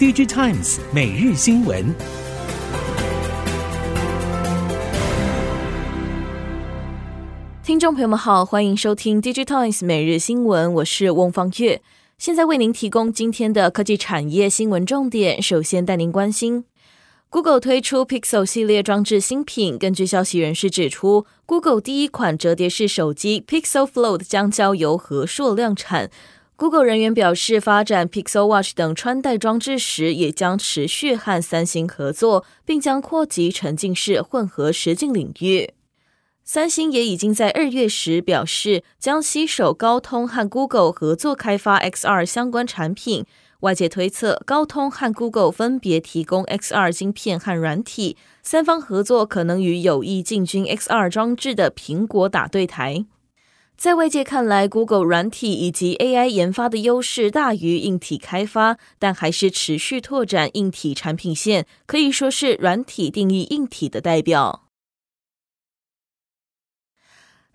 DigiTimes 每日新闻。听众朋友们好，欢迎收听 DigiTimes 每日新闻，我是翁方月，现在为您提供今天的科技产业新闻重点。首先带您关心。Google 推出 Pixel 系列装置新品。根据消息人士指出，Google 第一款折叠式手机 Pixel Fold 将交由和硕量产。Google 人员表示，发展 Pixel Watch 等穿戴装置时，也将持续和三星合作，并将扩及沉浸式混合实境领域。三星也已经在二月时表示，将携手高通和 Google 合作开发 XR 相关产品。外界推测，高通和 Google 分别提供 XR 晶片和软体，三方合作可能与有意进军 XR 装置的苹果打对台。在外界看来，Google 软体以及 AI 研发的优势大于硬体开发，但还是持续拓展硬体产品线，可以说是软体定义硬体的代表。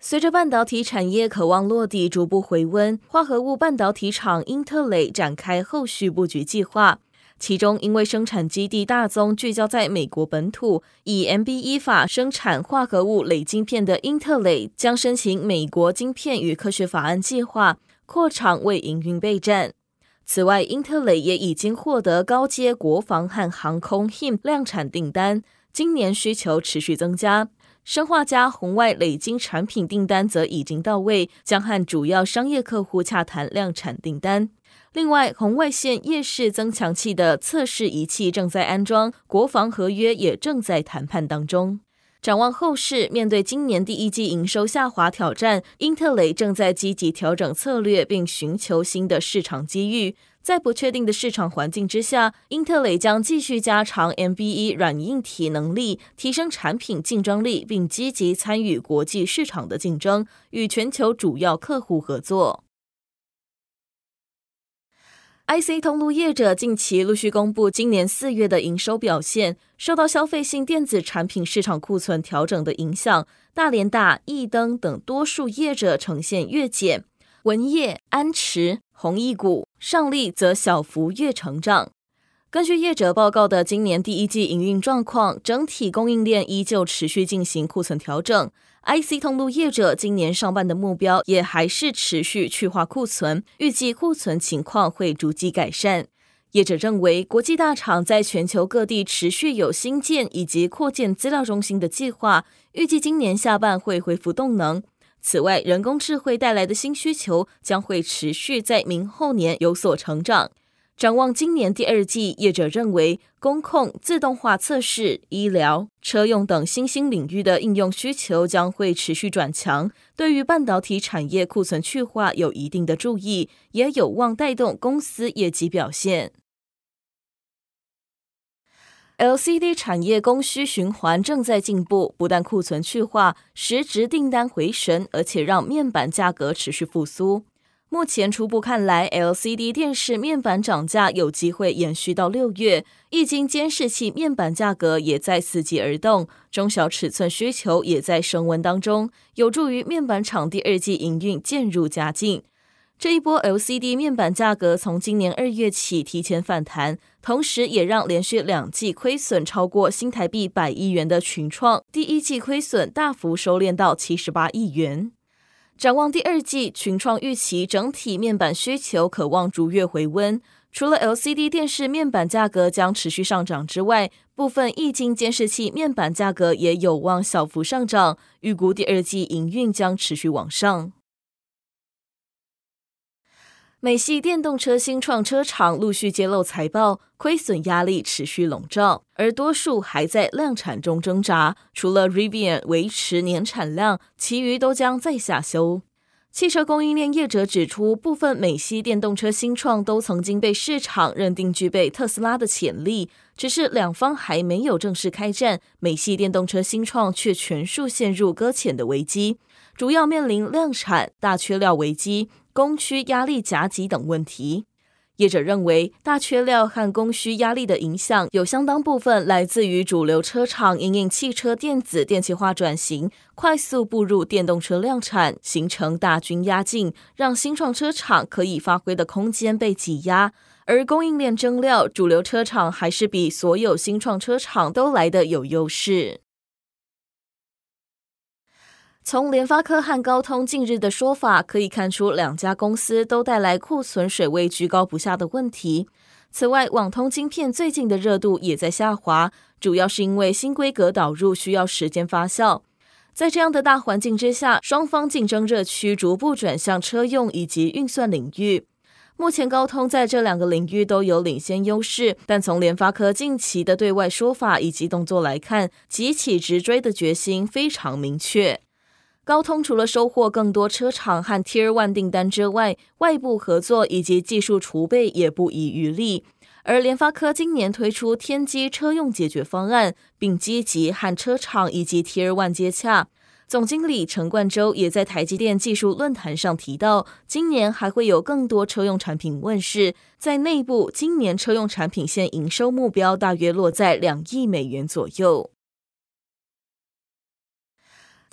随着半导体产业可望落地逐步回温，化合物半导体厂英特磊展开后续布局计划。其中，因为生产基地大宗聚焦在美国本土，以 MBE 法生产化合物磊晶片的英特尔将申请美国晶片与科学法案计划，扩厂为营运备战。此外，英特尔也已经获得高阶国防和航空 HIM 量产订单，今年需求持续增加。生化加红外磊晶产品订单则已经到位，将和主要商业客户洽谈量产订单。另外，红外线夜视增强器的测试仪器正在安装，国防合约也正在谈判当中。展望后市，面对今年第一季营收下滑挑战，英特雷正在积极调整策略，并寻求新的市场机遇。在不确定的市场环境之下，英特雷将继续加强 MBE 软硬体能力，提升产品竞争力，并积极参与国际市场的竞争，与全球主要客户合作。IC 通路业者近期陆续公布今年四月的营收表现，受到消费性电子产品市场库存调整的影响，大联大、易登等多数业者呈现月减。文业、安驰、弘毅股、上力则小幅月成长。根据业者报告的今年第一季营运状况，整体供应链依旧持续进行库存调整。IC 通路业者今年上半的目标也还是持续去化库存，预计库存情况会逐季改善。业者认为，国际大厂在全球各地持续有新建以及扩建资料中心的计划，预计今年下半会恢复动能。此外，人工智慧带来的新需求将会持续在明后年有所成长。展望今年第二季，业者认为，工控、自动化测试、医疗、车用等新兴领域的应用需求将会持续转强，对于半导体产业库存去化有一定的助益，也有望带动公司业绩表现。LCD 产业供需循环正在进步，不但库存去化，实值订单回升，而且让面板价格持续复苏。目前初步看来，LCD 电视面板涨价有机会延续到六月。液晶监视器面板价格也在伺机而动，中小尺寸需求也在升温当中，有助于面板厂第二季营运渐入佳境。这一波 LCD 面板价格从今年二月起提前反弹，同时也让连续两季亏损超过新台币百亿元的群创，第一季亏损大幅收敛到七十八亿元。展望第二季，群创预期整体面板需求可望逐月回温，除了 LCD 电视面板价格将持续上涨之外，部分液晶监视器面板价格也有望小幅上涨，预估第二季营运将持续往上。美系电动车新创车厂陆续揭露财报，亏损压力持续笼罩，而多数还在量产中挣扎。除了 Rivian 维持年产量，其余都将再下修。汽车供应链业者指出，部分美系电动车新创都曾经被市场认定具备特斯拉的潜力，只是两方还没有正式开战，美系电动车新创却全数陷入搁浅的危机，主要面临量产、大缺料危机。供需压力夹击等问题，业者认为，大缺料和供需压力的影响，有相当部分来自于主流车厂因应汽车电子电气化转型，快速步入电动车量产，形成大军压境，让新创车厂可以发挥的空间被挤压。而供应链征料，主流车厂还是比所有新创车厂都来得有优势。从联发科和高通近日的说法可以看出，两家公司都带来库存水位居高不下的问题。此外，网通晶片最近的热度也在下滑，主要是因为新规格导入需要时间发酵。在这样的大环境之下，双方竞争热区逐步转向车用以及运算领域。目前高通在这两个领域都有领先优势，但从联发科近期的对外说法以及动作来看，急起直追的决心非常明确。高通除了收获更多车厂和 Tier One 订单之外，外部合作以及技术储备也不遗余力。而联发科今年推出天玑车用解决方案，并积极和车厂以及 Tier One 接洽。总经理陈冠洲也在台积电技术论坛上提到，今年还会有更多车用产品问世。在内部，今年车用产品线营收目标大约落在两亿美元左右。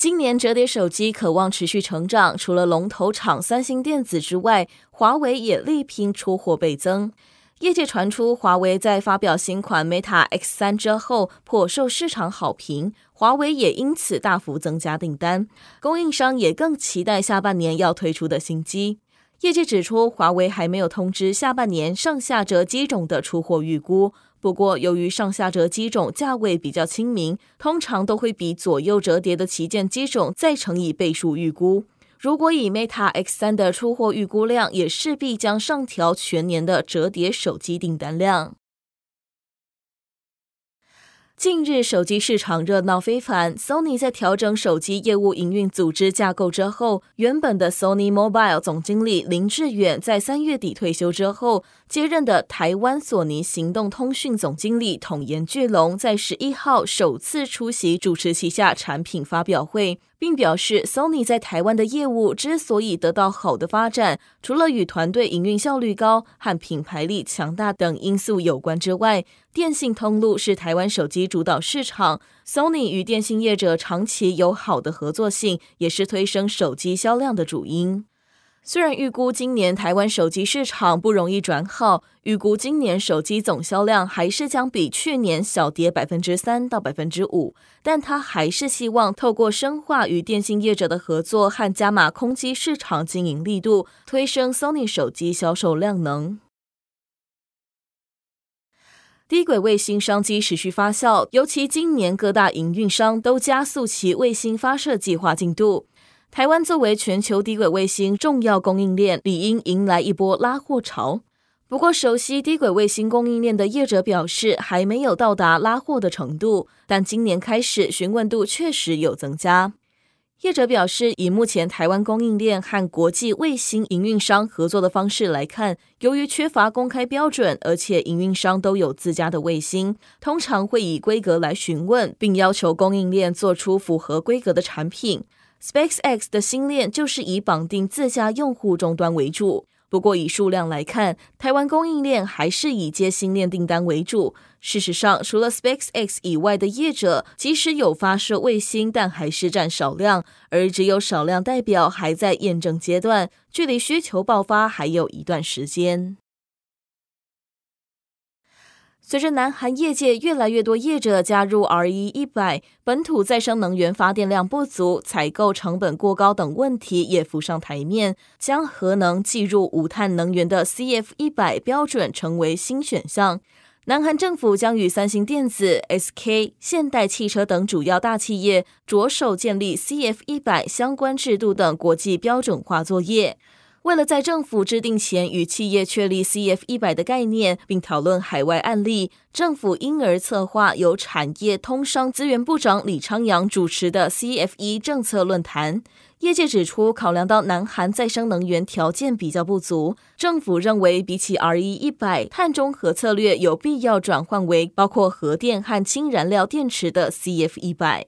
今年折叠手机可望持续成长，除了龙头厂三星电子之外，华为也力拼出货倍增。业界传出，华为在发表新款 Meta X 三之后颇受市场好评，华为也因此大幅增加订单。供应商也更期待下半年要推出的新机。业界指出，华为还没有通知下半年上下折机种的出货预估。不过，由于上下折机种价位比较亲民，通常都会比左右折叠的旗舰机种再乘以倍数预估。如果以 Meta X 三的出货预估量，也势必将上调全年的折叠手机订单量。近日，手机市场热闹非凡。Sony 在调整手机业务营运组织架构之后，原本的 Sony Mobile 总经理林志远在三月底退休之后，接任的台湾索尼行动通讯总经理统颜巨龙在十一号首次出席主持旗下产品发表会。并表示，Sony 在台湾的业务之所以得到好的发展，除了与团队营运效率高和品牌力强大等因素有关之外，电信通路是台湾手机主导市场，Sony 与电信业者长期有好的合作性，也是推升手机销量的主因。虽然预估今年台湾手机市场不容易转好，预估今年手机总销量还是将比去年小跌百分之三到百分之五，但他还是希望透过深化与电信业者的合作和加码空机市场经营力度，推升 Sony 手机销售量能。低轨卫星商机持续发酵，尤其今年各大营运商都加速其卫星发射计划进度。台湾作为全球低轨卫星重要供应链，理应迎来一波拉货潮。不过，熟悉低轨卫星供应链的业者表示，还没有到达拉货的程度。但今年开始，询问度确实有增加。业者表示，以目前台湾供应链和国际卫星营运商合作的方式来看，由于缺乏公开标准，而且营运商都有自家的卫星，通常会以规格来询问，并要求供应链做出符合规格的产品。SpaceX 的星链就是以绑定自家用户终端为主，不过以数量来看，台湾供应链还是以接星链订单为主。事实上，除了 SpaceX 以外的业者，即使有发射卫星，但还是占少量，而只有少量代表还在验证阶段，距离需求爆发还有一段时间。随着南韩业界越来越多业者加入 RE100，本土再生能源发电量不足、采购成本过高等问题也浮上台面，将核能计入无碳能源的 CF100 标准成为新选项。南韩政府将与三星电子、SK、现代汽车等主要大企业着手建立 CF100 相关制度等国际标准化作业。为了在政府制定前与企业确立 CF 一百的概念，并讨论海外案例，政府因而策划由产业通商资源部长李昌阳主持的 C F 一政策论坛。业界指出，考量到南韩再生能源条件比较不足，政府认为比起 RE 一百，碳中和策略有必要转换为包括核电和氢燃料电池的 CF 一百。